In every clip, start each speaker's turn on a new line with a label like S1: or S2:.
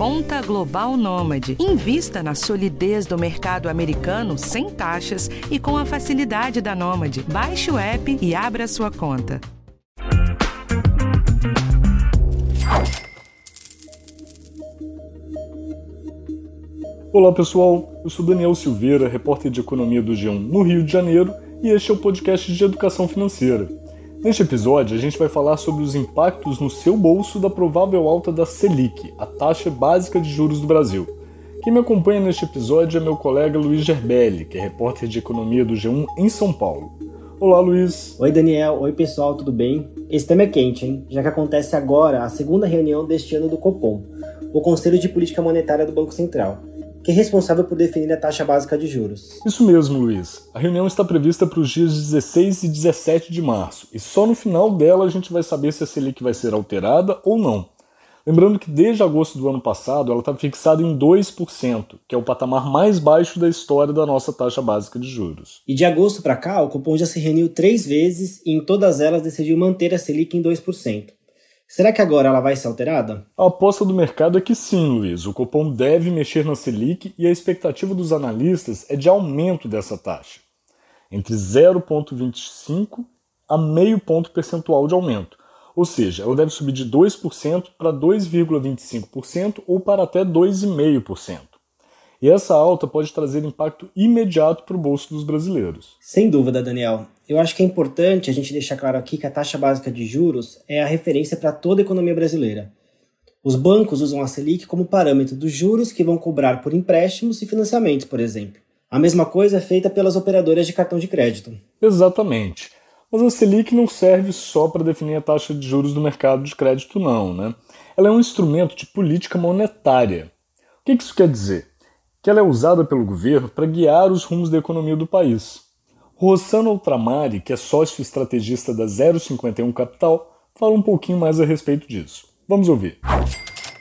S1: Conta Global Nômade. Invista na solidez do mercado americano sem taxas e com a facilidade da Nômade. Baixe o app e abra sua conta.
S2: Olá pessoal, eu sou Daniel Silveira, repórter de economia do G1 no Rio de Janeiro, e este é o podcast de educação financeira. Neste episódio, a gente vai falar sobre os impactos no seu bolso da provável alta da Selic, a taxa básica de juros do Brasil. Quem me acompanha neste episódio é meu colega Luiz Gerbelli, que é repórter de economia do G1 em São Paulo. Olá, Luiz.
S3: Oi, Daniel. Oi, pessoal, tudo bem? Esse tema é quente, hein? Já que acontece agora a segunda reunião deste ano do Copom, o Conselho de Política Monetária do Banco Central que é responsável por definir a taxa básica de juros.
S2: Isso mesmo, Luiz. A reunião está prevista para os dias 16 e 17 de março, e só no final dela a gente vai saber se a Selic vai ser alterada ou não. Lembrando que desde agosto do ano passado ela está fixada em 2%, que é o patamar mais baixo da história da nossa taxa básica de juros.
S3: E de agosto para cá, o cupom já se reuniu três vezes e em todas elas decidiu manter a Selic em 2%. Será que agora ela vai ser alterada?
S2: A aposta do mercado é que sim, Luiz. O Copom deve mexer na Selic e a expectativa dos analistas é de aumento dessa taxa, entre 0,25 a meio ponto percentual de aumento. Ou seja, ela deve subir de 2% para 2,25% ou para até 2,5%. E essa alta pode trazer impacto imediato para o bolso dos brasileiros.
S3: Sem dúvida, Daniel. Eu acho que é importante a gente deixar claro aqui que a taxa básica de juros é a referência para toda a economia brasileira. Os bancos usam a Selic como parâmetro dos juros que vão cobrar por empréstimos e financiamentos, por exemplo. A mesma coisa é feita pelas operadoras de cartão de crédito.
S2: Exatamente. Mas a Selic não serve só para definir a taxa de juros do mercado de crédito, não. Né? Ela é um instrumento de política monetária. O que isso quer dizer? que ela é usada pelo governo para guiar os rumos da economia do país. Rossano Ultramari, que é sócio estrategista da 051 Capital, fala um pouquinho mais a respeito disso. Vamos ouvir.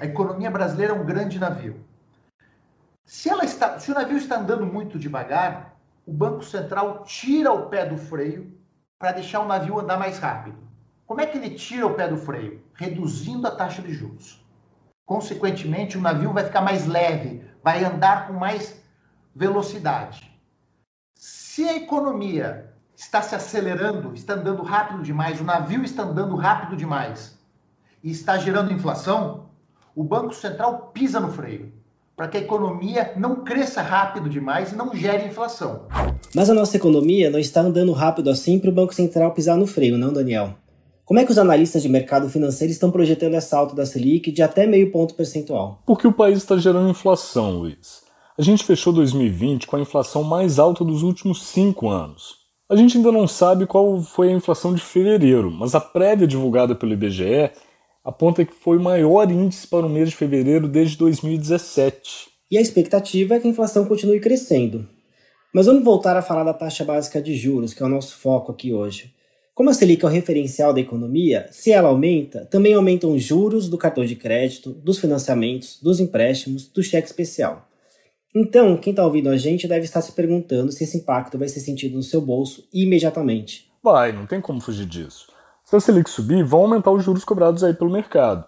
S4: A economia brasileira é um grande navio. Se, ela está, se o navio está andando muito devagar, o Banco Central tira o pé do freio para deixar o navio andar mais rápido. Como é que ele tira o pé do freio? Reduzindo a taxa de juros. Consequentemente, o navio vai ficar mais leve, vai andar com mais velocidade. Se a economia está se acelerando, está andando rápido demais, o navio está andando rápido demais e está gerando inflação, o Banco Central pisa no freio para que a economia não cresça rápido demais e não gere inflação.
S3: Mas a nossa economia não está andando rápido assim para o Banco Central pisar no freio, não, Daniel? Como é que os analistas de mercado financeiro estão projetando essa alta da Selic de até meio ponto percentual?
S2: Porque o país está gerando inflação, Luiz. A gente fechou 2020 com a inflação mais alta dos últimos cinco anos. A gente ainda não sabe qual foi a inflação de fevereiro, mas a prévia divulgada pelo IBGE aponta que foi o maior índice para o mês de fevereiro desde 2017.
S3: E a expectativa é que a inflação continue crescendo. Mas vamos voltar a falar da taxa básica de juros, que é o nosso foco aqui hoje. Como a Selic é o referencial da economia, se ela aumenta, também aumentam os juros do cartão de crédito, dos financiamentos, dos empréstimos, do cheque especial. Então, quem está ouvindo a gente deve estar se perguntando se esse impacto vai ser sentido no seu bolso imediatamente.
S2: Vai, não tem como fugir disso. Se a Selic subir, vão aumentar os juros cobrados aí pelo mercado.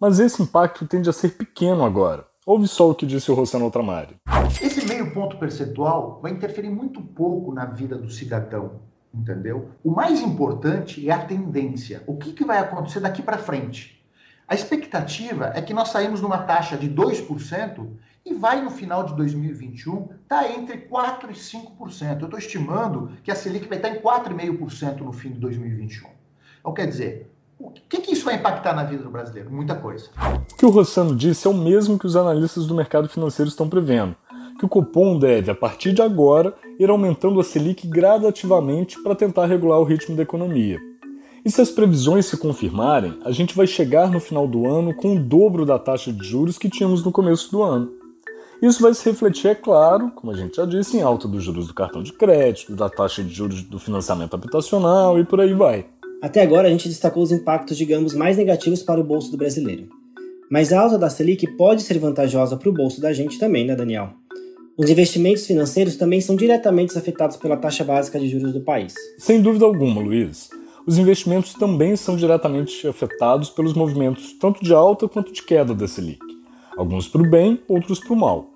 S2: Mas esse impacto tende a ser pequeno agora. Ouve só o que disse o Rossano Ultramari.
S4: Esse meio ponto percentual vai interferir muito pouco na vida do cidadão entendeu? O mais importante é a tendência. O que, que vai acontecer daqui para frente? A expectativa é que nós saímos numa taxa de 2% e vai no final de 2021 estar tá entre 4% e 5%. Eu estou estimando que a Selic vai estar em 4,5% no fim de 2021. Então, quer dizer, o que, que isso vai impactar na vida do brasileiro? Muita coisa.
S2: O que o Rossano disse é o mesmo que os analistas do mercado financeiro estão prevendo que o cupom deve, a partir de agora, ir aumentando a Selic gradativamente para tentar regular o ritmo da economia. E se as previsões se confirmarem, a gente vai chegar no final do ano com o dobro da taxa de juros que tínhamos no começo do ano. Isso vai se refletir, é claro, como a gente já disse, em alta dos juros do cartão de crédito, da taxa de juros do financiamento habitacional e por aí vai.
S3: Até agora a gente destacou os impactos, digamos, mais negativos para o bolso do brasileiro. Mas a alta da Selic pode ser vantajosa para o bolso da gente também, né, Daniel? Os investimentos financeiros também são diretamente afetados pela taxa básica de juros do país.
S2: Sem dúvida alguma, Luiz. Os investimentos também são diretamente afetados pelos movimentos tanto de alta quanto de queda da Selic. alguns para o bem, outros para o mal.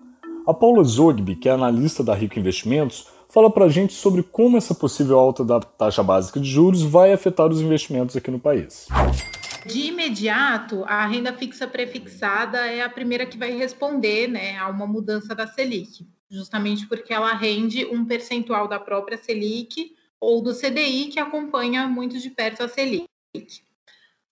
S2: A Paula Zogby, que é analista da Rico Investimentos, fala para a gente sobre como essa possível alta da taxa básica de juros vai afetar os investimentos aqui no país.
S5: De imediato, a renda fixa prefixada é a primeira que vai responder né, a uma mudança da Selic, justamente porque ela rende um percentual da própria Selic ou do CDI, que acompanha muito de perto a Selic.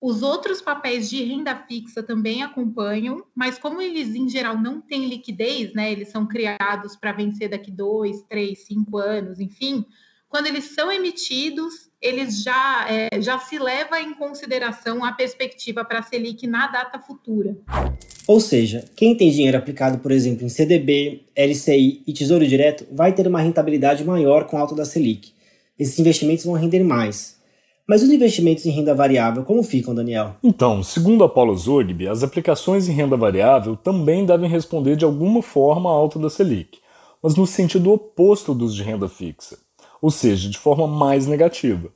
S5: Os outros papéis de renda fixa também acompanham, mas como eles em geral não têm liquidez, né? Eles são criados para vencer daqui dois, três, cinco anos, enfim. Quando eles são emitidos, eles já, é, já se leva em consideração a perspectiva para a Selic na data futura.
S3: Ou seja, quem tem dinheiro aplicado, por exemplo, em CDB, LCI e Tesouro Direto vai ter uma rentabilidade maior com a alta da Selic. Esses investimentos vão render mais. Mas os investimentos em renda variável, como ficam, Daniel?
S2: Então, segundo a Paulo Zogby, as aplicações em renda variável também devem responder de alguma forma à alta da Selic, mas no sentido oposto dos de renda fixa, ou seja, de forma mais negativa.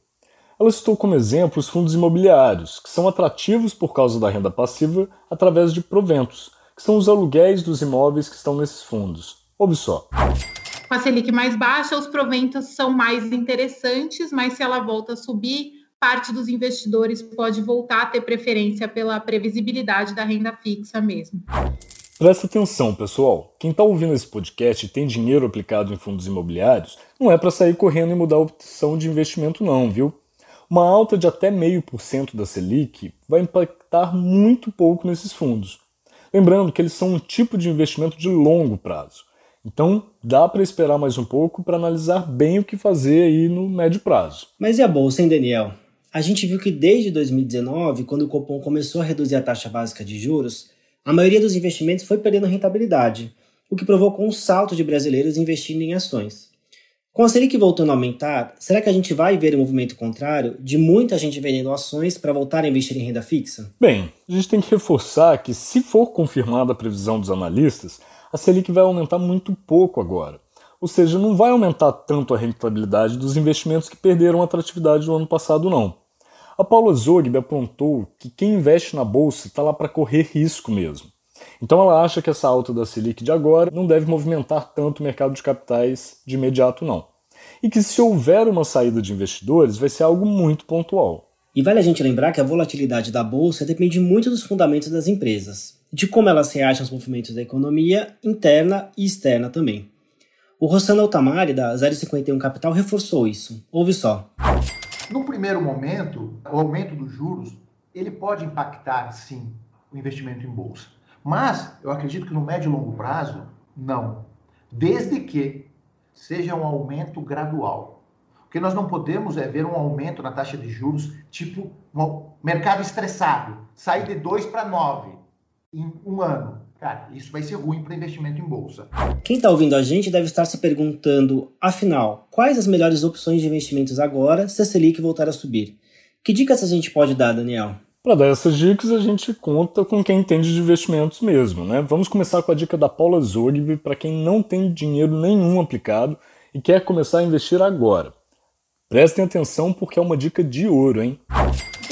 S2: Ela citou como exemplo os fundos imobiliários, que são atrativos por causa da renda passiva através de proventos, que são os aluguéis dos imóveis que estão nesses fundos. Ouve só.
S5: Com a Selic mais baixa, os proventos são mais interessantes, mas se ela volta a subir, parte dos investidores pode voltar a ter preferência pela previsibilidade da renda fixa mesmo.
S2: Presta atenção, pessoal. Quem está ouvindo esse podcast e tem dinheiro aplicado em fundos imobiliários, não é para sair correndo e mudar a opção de investimento, não, viu? Uma alta de até meio por cento da Selic vai impactar muito pouco nesses fundos. Lembrando que eles são um tipo de investimento de longo prazo. Então, dá para esperar mais um pouco para analisar bem o que fazer aí no médio prazo.
S3: Mas e a bolsa, hein, Daniel? A gente viu que desde 2019, quando o Copom começou a reduzir a taxa básica de juros, a maioria dos investimentos foi perdendo rentabilidade, o que provocou um salto de brasileiros investindo em ações. Com a Selic voltando a aumentar, será que a gente vai ver um movimento contrário de muita gente vendendo ações para voltar a investir em renda fixa?
S2: Bem, a gente tem que reforçar que, se for confirmada a previsão dos analistas, a Selic vai aumentar muito pouco agora. Ou seja, não vai aumentar tanto a rentabilidade dos investimentos que perderam atratividade no ano passado, não. A Paula Zogby apontou que quem investe na bolsa está lá para correr risco mesmo. Então ela acha que essa alta da Selic de agora não deve movimentar tanto o mercado de capitais de imediato, não. E que se houver uma saída de investidores, vai ser algo muito pontual.
S3: E vale a gente lembrar que a volatilidade da bolsa depende muito dos fundamentos das empresas, de como elas reagem aos movimentos da economia interna e externa também. O Rossano Altamari, da 051 Capital, reforçou isso. Ouve só.
S4: No primeiro momento, o aumento dos juros, ele pode impactar, sim, o investimento em bolsa. Mas eu acredito que no médio e longo prazo, não. Desde que seja um aumento gradual. O que nós não podemos é ver um aumento na taxa de juros, tipo um mercado estressado, sair de 2 para 9 em um ano. Cara, isso vai ser ruim para investimento em bolsa.
S3: Quem está ouvindo a gente deve estar se perguntando, afinal, quais as melhores opções de investimentos agora se a Selic voltar a subir? Que dicas a gente pode dar, Daniel?
S2: Para dar essas dicas, a gente conta com quem entende de investimentos mesmo. Né? Vamos começar com a dica da Paula Zogby para quem não tem dinheiro nenhum aplicado e quer começar a investir agora. Prestem atenção porque é uma dica de ouro, hein?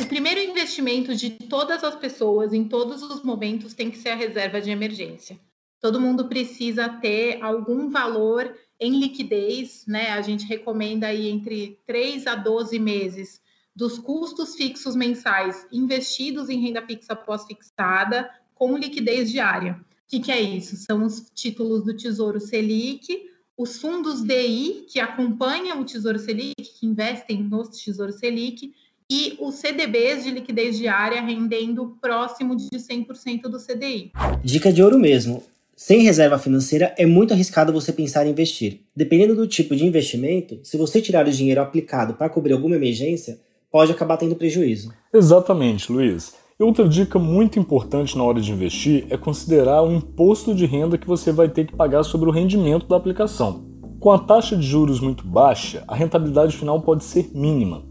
S5: O primeiro investimento de todas as pessoas em todos os momentos tem que ser a reserva de emergência. Todo mundo precisa ter algum valor em liquidez, né? A gente recomenda aí entre 3 a 12 meses dos custos fixos mensais investidos em renda fixa pós-fixada com liquidez diária. O que, que é isso? São os títulos do Tesouro Selic, os fundos DI, que acompanham o Tesouro Selic, que investem no Tesouro Selic, e os CDBs de liquidez diária rendendo próximo de 100% do CDI.
S3: Dica de ouro mesmo. Sem reserva financeira é muito arriscado você pensar em investir. Dependendo do tipo de investimento, se você tirar o dinheiro aplicado para cobrir alguma emergência, pode acabar tendo prejuízo.
S2: Exatamente, Luiz. E outra dica muito importante na hora de investir é considerar o imposto de renda que você vai ter que pagar sobre o rendimento da aplicação. Com a taxa de juros muito baixa, a rentabilidade final pode ser mínima.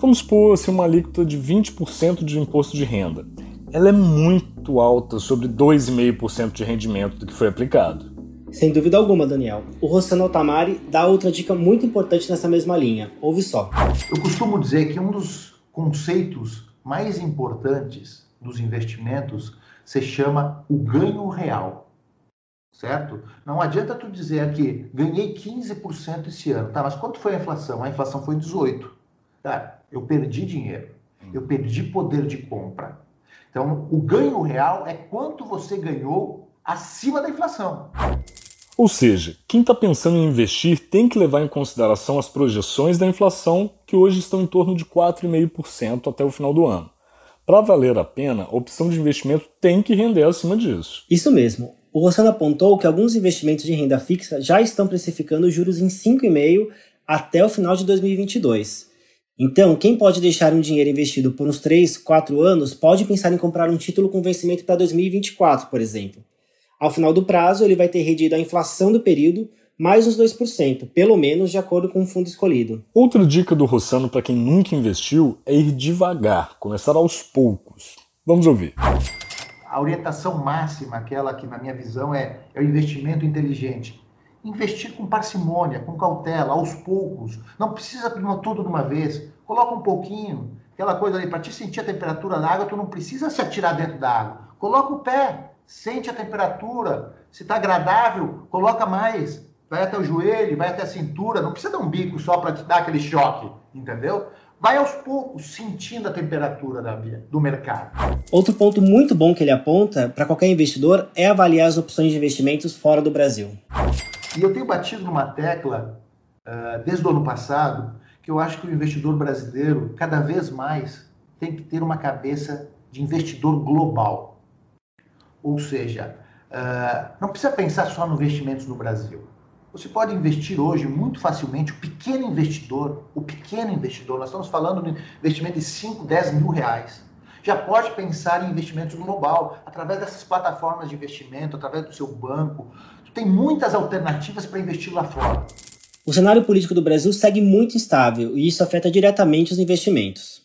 S2: Vamos supor assim, uma alíquota de 20% de imposto de renda. Ela é muito alta sobre 2,5% de rendimento do que foi aplicado.
S3: Sem dúvida alguma, Daniel. O Rossano Tamari dá outra dica muito importante nessa mesma linha. Ouve só.
S4: Eu costumo dizer que um dos conceitos mais importantes dos investimentos se chama o ganho real. Certo? Não adianta tu dizer aqui, ganhei 15% esse ano. Tá, mas quanto foi a inflação? A inflação foi 18. Tá, eu perdi dinheiro. Eu perdi poder de compra. Então, o ganho real é quanto você ganhou acima da inflação.
S2: Ou seja, quem está pensando em investir tem que levar em consideração as projeções da inflação, que hoje estão em torno de 4,5% até o final do ano. Para valer a pena, a opção de investimento tem que render acima disso.
S3: Isso mesmo. O Rossano apontou que alguns investimentos de renda fixa já estão precificando juros em 5,5% até o final de 2022. Então, quem pode deixar um dinheiro investido por uns 3, 4 anos pode pensar em comprar um título com vencimento para 2024, por exemplo. Ao final do prazo, ele vai ter rendido a inflação do período mais uns 2%, pelo menos de acordo com o fundo escolhido.
S2: Outra dica do Rossano para quem nunca investiu é ir devagar, começar aos poucos. Vamos ouvir.
S4: A orientação máxima, aquela que na minha visão é, é o investimento inteligente. Investir com parcimônia, com cautela, aos poucos. Não precisa tudo de uma vez. Coloca um pouquinho. Aquela coisa ali, para te sentir a temperatura da água, tu não precisa se atirar dentro da água. Coloca o pé, sente a temperatura. Se está agradável, coloca mais. Vai até o joelho, vai até a cintura. Não precisa dar um bico só para te dar aquele choque, entendeu? Vai aos poucos sentindo a temperatura da, do mercado.
S3: Outro ponto muito bom que ele aponta para qualquer investidor é avaliar as opções de investimentos fora do Brasil.
S4: E eu tenho batido numa tecla uh, desde o ano passado que eu acho que o investidor brasileiro, cada vez mais, tem que ter uma cabeça de investidor global. Ou seja, uh, não precisa pensar só no investimentos no Brasil. Você pode investir hoje muito facilmente, o pequeno investidor, o pequeno investidor, nós estamos falando de investimento de 5, 10 mil reais, já pode pensar em investimentos global, através dessas plataformas de investimento, através do seu banco. Tem muitas alternativas para investir lá fora.
S3: O cenário político do Brasil segue muito instável e isso afeta diretamente os investimentos.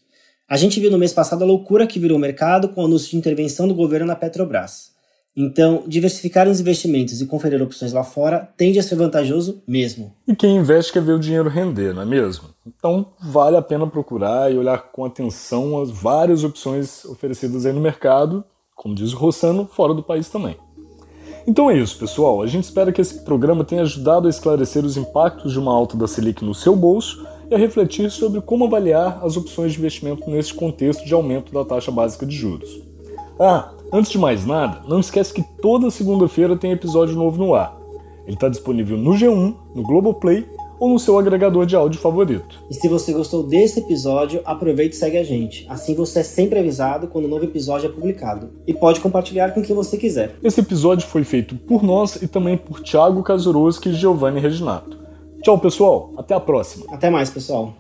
S3: A gente viu no mês passado a loucura que virou o mercado com o anúncio de intervenção do governo na Petrobras. Então, diversificar os investimentos e conferir opções lá fora tende a ser vantajoso mesmo.
S2: E quem investe quer ver o dinheiro render, não é mesmo? Então, vale a pena procurar e olhar com atenção as várias opções oferecidas aí no mercado, como diz o Rossano, fora do país também. Então é isso, pessoal. A gente espera que esse programa tenha ajudado a esclarecer os impactos de uma alta da Selic no seu bolso e a refletir sobre como avaliar as opções de investimento nesse contexto de aumento da taxa básica de juros. Ah, antes de mais nada, não esquece que toda segunda-feira tem episódio novo no ar. Ele está disponível no G1, no Globoplay ou no seu agregador de áudio favorito.
S3: E se você gostou desse episódio, aproveite e segue a gente. Assim você é sempre avisado quando um novo episódio é publicado. E pode compartilhar com quem você quiser.
S2: Esse episódio foi feito por nós e também por Thiago Kazuroski e Giovanni Reginato. Tchau, pessoal. Até a próxima.
S3: Até mais, pessoal.